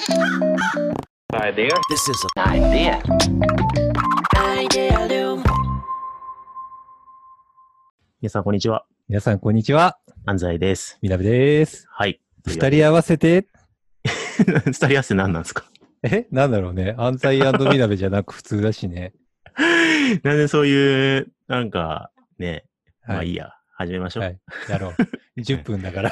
Idea. This is an idea. Idealum. 皆さん、こんにちは。皆さん、こんにちは。安西です。みなべです。はい。二人合わせて、二人合わせ何なんですか？え？なんだろうね。安西みなべじゃなく普通だしね。なんでそういう、なんか、ね、まあはいいいや。始めましょう。はい。やろう。10分だから。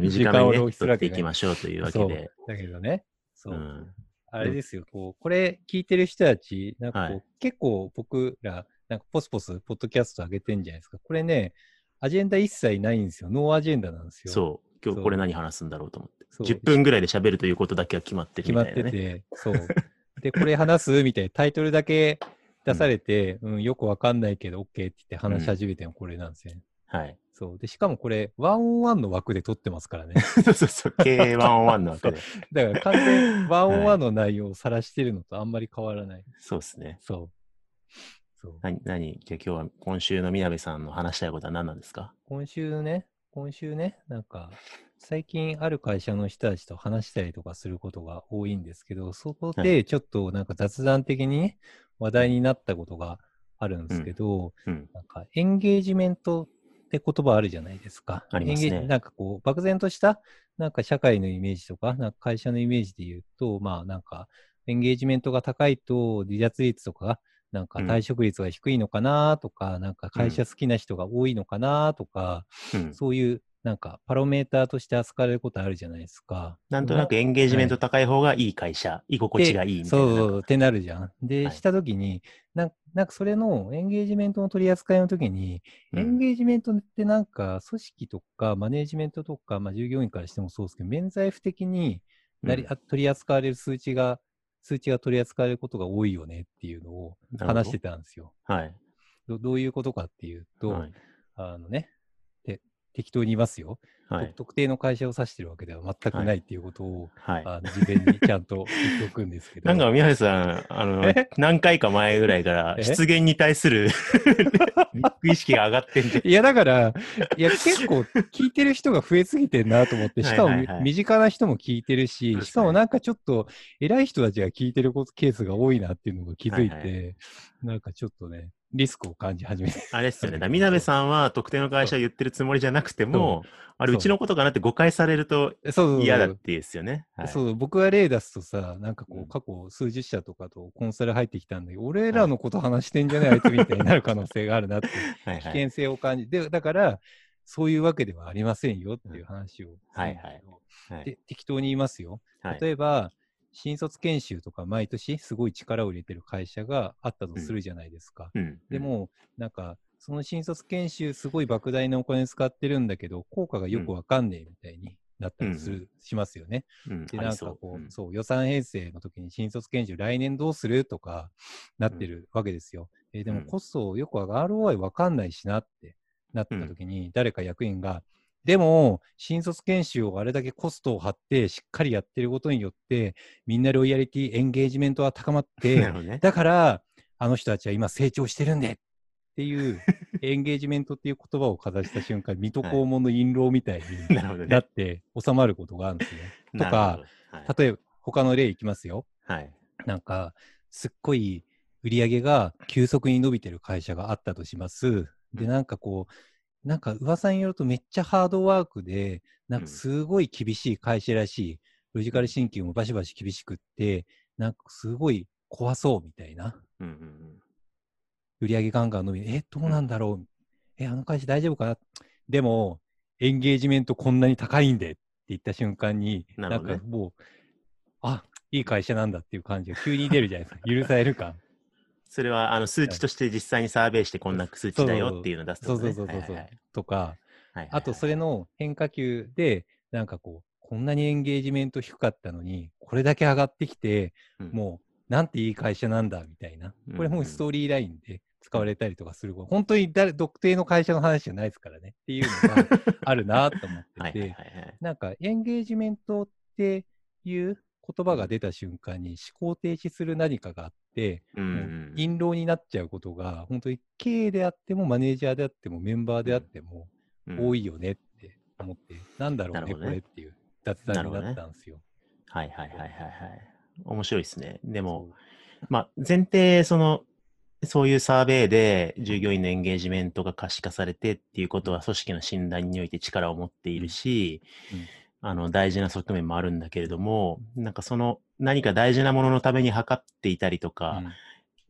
短めにね、取っていきましょうというわけで。。だけどね。そうう。ん。あれですよ。こう、これ聞いてる人たち、なんかこう、はい結構僕ら、なんかポスポス、ポッドキャスト上げてんじゃないですか。これね、アジェンダ一切ないんですよ。ノーアジェンダなんですよ。そう。今日これ何話すんだろうと思って。そう10分ぐらいで喋るということだけは決まってる決まって。て、そう。で、これ話すみたいなタイトルだけ出されて、うん、よくわかんないけど OK って言って話し始めてのこれなんですよね。はい。そう。で、しかもこれ、ワンオンワンの枠で撮ってますからね。そうそうそう。K101 のわけで。だから完全に ワンオンワンの内容を晒してるのとあんまり変わらない。そうですね。そう。そう。何、何、じゃあ今日は今週のみなべさんの話したいことは何なんですか？今週ね、今週ね、なんか、最近ある会社の人たちと話したりとかすることが多いんですけど、そこはでちょっとなんか雑談的にね、話題になったことがあるんですけど、うん。なんかエンゲージメントって言葉あるじゃないですか。ありますねなんかこう、漠然とした、なんか社会のイメージとか、なんか会社のイメージで言うと、まあなんか、エンゲージメントが高いと離脱率とか、なんかうん退職率が低いのかなとか、なんか会社好きな人が多いのかなとか、うん。そういうなんかパロメーターとして扱われることあるじゃないですか。なんとなくエンゲージメント高い方がいい会社、居心地がいいみたいな。そうってなるじゃん。で、はいしたときになん、なんかそれのエンゲージメントの取り扱いのときに、うんエンゲージメントってなんか組織とかマネージメントとか、まあ、従業員からしてもそうですけど、免罪符的になり、うんあ取り扱われる数値が、数値が取り扱われることが多いよねっていうのを話してたんですよ。はい。どどういうことかっていうと、はい。あのね、で適当に言いますよ、はい。特定の会社を指してるわけでは全くはいないっていうことを、はい。あの事前にちゃんと言っておくんですけど。なんか、宮根さん、あの え、何回か前ぐらいから、え？失言に対する 意識が上がってんじゃん。いや、だから、いや、結構聞いてる人が増えすぎてんなと思って、しかも身近な人も聞いてるししかもなんかちょっと偉い人たちが聞いてるケースが多いなっていうのが気づいて、はいはなんかちょっとね、リスクを感じ始めて。あれっすよね。だから宮部さんは特定の会社を言ってるつもりじゃなくても、あれ、そううちのことかなって誤解されると嫌だってですよね。はいそう、僕が例出すとさ、なんかこう過去数十社とかとコンサル入ってきたんで、俺らのこと話してんじゃないあいつみたいになる可能性があるなって、はいはい。危険性を感じで、だから、そういうわけではありませんよっていう話をするんだけど、はいで適当に言いますよ。はい例えば、新卒研修とか毎年すごい力を入れてる会社があったとするじゃないですか。うん。でも、なんか、その新卒研修すごい莫大なお金使ってるんだけど、効果がよくわかんねえみたいになったりする、しますよね。うん、で、なんかこう、うんそう、予算編成の時に新卒研修来年どうするとかなってるわけですよ。えーでもうんコストよくわ ROI わかんないしなってなった時に、誰か役員が、でも、新卒研修をあれだけコストを張ってしっかりやってることによって、みんなロイヤリティ、エンゲージメントは高まっ なてね。だから、あの人たちは今成長してるんでっていう、エンゲージメントっていう言葉をかざした瞬間、水戸黄門の印籠みたいに なって収まることがあるんですね。となるか、はい例えば、他の例いきますよ。はい。なんか、すっごい売り上げが急速に伸びてる会社があったとします。で、うんなんかこう、なんか噂によるとめっちゃハードワークで、なんかすごい厳しい会社らしい。ロジカルシンキングもバシバシ厳しくって、なんかすごい怖そうみたいな。うんうんうん。売り上げガンガン伸びえ、どうなんだろう、え、あの会社大丈夫かなでも、エンゲージメントこんなに高いんでって言った瞬間に、なねんかもう、あ、いい会社なんだっていう感じが急に出るじゃないですか。許される感。それは、あの、数値として実際にサーベイしてこんな数値だよっていうのを出すとね。そうそうそうそう、はいはいとか、はいはいあとそれの変化球で、なんかこう、こんなにエンゲージメント低かったのに、これだけ上がってきて、うんもう、なんていい会社なんだみたいな。これもうんうんストーリーラインで使われたりとかする。本当に誰特定の会社の話じゃないですからねっていうのがあるなと思ってて。はいはい。なんかエンゲージメントっていう言葉が出た瞬間に思考停止する何かがあって、うんもううん陰謀になっちゃうことが、本当に経営であっても、マネージャーであっても、メンバーであっても、うん多いよねって思って、なんだろうねこれっていう。雑談になったんですよ。はいはいはいはいはい。面白いですね。でも、まあ、前提、その、そういうサーベイで従業員のエンゲージメントが可視化されてっていうことは組織の診断において力を持っているし、うんうんあの大事な側面もあるんだけれども、なんかその何か大事なもののために測っていたりとか、うん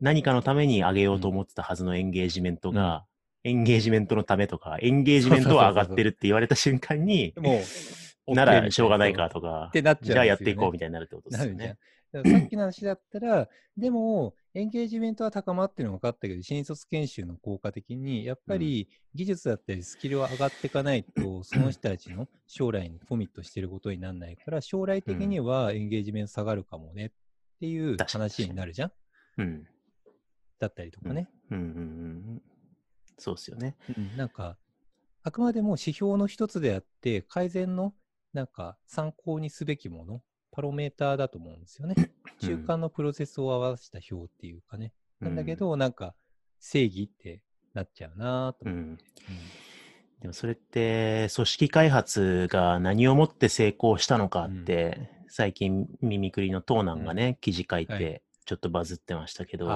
何かのために上げようと思ってたはずのエンゲージメントが、エンゲージメントのためとか、エンゲージメントは上がってるって言われた瞬間に、もう、ならしょうがないかとかっ、てなっちゃうね。じゃあやっていこうみたいになるってことですよね。。さっきの話だったら、でも、エンゲージメントは高まってるの分かったけど、新卒研修の効果的に、やっぱり技術だったりスキルは上がっていかないと、その人たちの将来にコミットしてることにならないから、将来的にはエンゲージメント下がるかもねっていう話になるじゃんうん。だったりとかね。うんうんうんうん。そうですよね。うんなんか、あくまでも指標の一つであって、改善のなんか参考にすべきもの、パロメーターだと思うんですよね。中間のプロセスを合わせた表っていうかね。なんだけど、なんか正義ってなっちゃうなとうん、う思って。ん。でもそれって、組織開発が何をもって成功したのかって、最近、ミミクリのトーナンがね、記事書いはい。て、ちょっとバズってましたけど、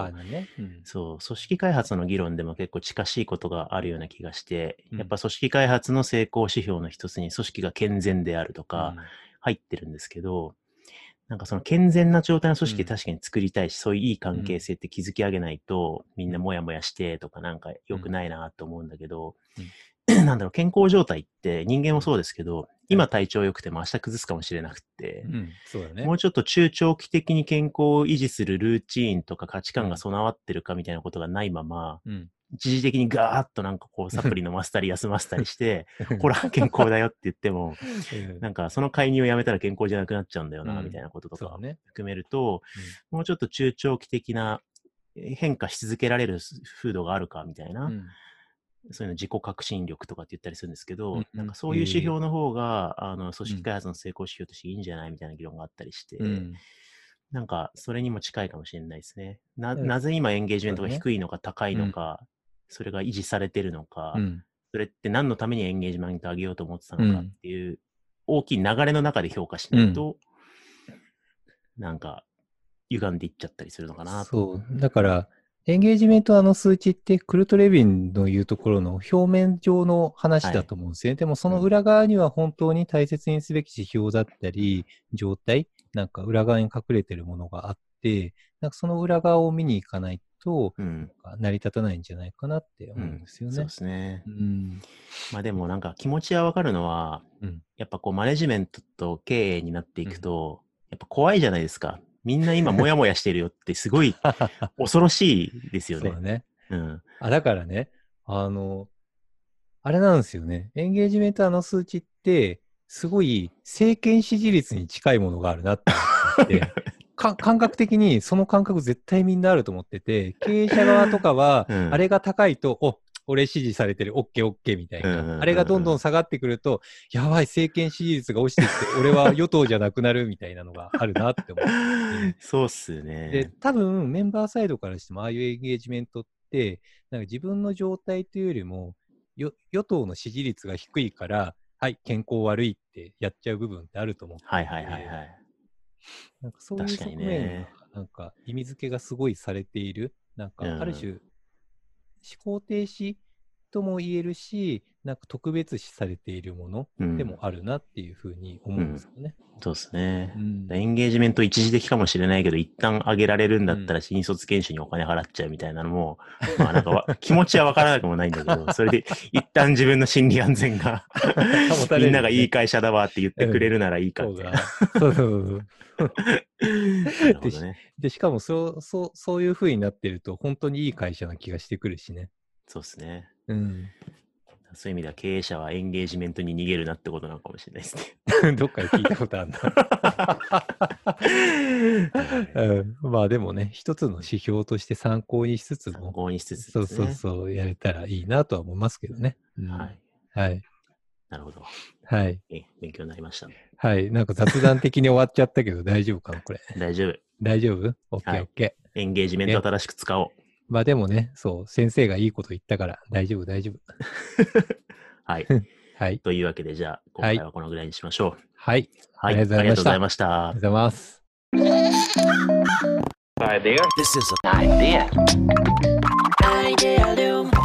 そう、組織開発の議論でも結構近しいことがあるような気がして、うん。やっぱ組織開発の成功指標の一つに組織が健全であるとか入ってるんですけど、なんかその健全な状態の組織うん。確かに作りたいし、そういういい関係性って築き上げないと、みんなモヤモヤしてとかなんか良くないなと思うんだけど、なんだろう、健康状態って人間もそうですけど、今体調良くても明日崩すかもしれなくって、うん。うんそうだね。もうちょっと中長期的に健康を維持するルーチンとか価値観が備わってるかみたいなことがないまま、うん一時的にガーッとなんかこうサプリ飲ませたり休ませたりして、ほら健康だよって言っても、う んなんかその介入をやめたら健康じゃなくなっちゃうんだよな、うん。みたいなこととか。含めると、もうちょっと中長期的なえ変化し続けられる風土があるかみたいな、うん。そういうの自己革新力とかって言ったりするんですけど、なんかそういう指標の方が、あの組織開発の成功指標としていいんじゃないみたいな議論があったりして、うん。なんかそれにも近いかもしれないですね。なうん。なぜ今エンゲージメントが低いのか高いのか、それが維持されてるのか、うんそれって何のためにエンゲージメントを上げようと思ってたのかっていう、大きい流れの中で評価しないと、なんか歪んでいっちゃったりするのかなと。そう。だから、エンゲージメントのあの数値って、クルト・レビンの言うところの表面上の話だと思うんですよね。でも、その裏側には本当に大切にすべき指標だったり、状態、なんか裏側に隠れてるものがあって、なんかその裏側を見に行かないと、うん。成り立たないんじゃないかなって思うんうんですよねそうで。すね。うん。まあでもなんか気持ちはわかるのは、うんやっぱこうマネジメントと経営になっていくと、やっぱ怖いじゃないですか。みんな今モヤモヤしてるよってすごい 恐ろしいですよねそうだ。ね。うん。あ、だからね、あの、あれなんですよね。エンゲージメントの数値って、すごい政権支持率に近いものがあるなって思って 感覚的にその感覚絶対みんなあると思ってて、経営者側とかは、うんあれが高いと、お俺支持されてる、オッケーオッケーみたいうんうんうんうんな。あれがどんどん下がってくると、やばい、政権支持率が落ちてきて、俺は与党じゃなくなるみたいなのがあるなって思って。そうっすでね。、多分メンバーサイドからしても、ああいうエンゲージメントって、なんか自分の状態というよりも、よ与党の支持率が低いから、はい、健康悪いってやっちゃう部分ってあると思ってはいはいはいはい。なんかそういう側面が、なんか意味付けがすごいされている、なんかうん。ある種、思考停止とも言えるし、なんか特別視されているものうんでもあるなっていうふうに思うんですよね。そうですねう。んエンゲージメント一時的かもしれないけど、一旦上げられるんだったら新卒研修にお金払っちゃうみたいなのも、まあなんかわ気持ちはわからなくもないんだけど、それで一旦自分の心理安全がみんながいい会社だわって言ってくれるならいいかそうだみたいな。。そうそうそう。なるほどね。で、しかもそう、そう、そういう風になってると、本当にいい会社な気がしてくるしね。そうですね。うん。そういう意味では経営者はエンゲージメントに逃げるなってことなのかもしれないですね。どっかで聞いたことあるな。うん、まあでもね、一つの指標として参考にしつつ参も、考にしつつそう。そうそう、やれたらいいなとは思いますけどね。うんはい。はい。なるほど。はい。え勉強になりました。はい。なんか雑談的に終わっちゃったけど、大丈夫かな、これ。大丈夫。大丈夫？オッケはいーオッケー。エンゲージメント新しく使おう。まあでもね、そう、先生がいいこと言ったから、大丈夫、大丈夫。はい。はい。というわけで、じゃあ、今回はこのぐらいにしましょう。はい。はい。ありがとうございましたありがとうございます。idea. This is an idea. Idea.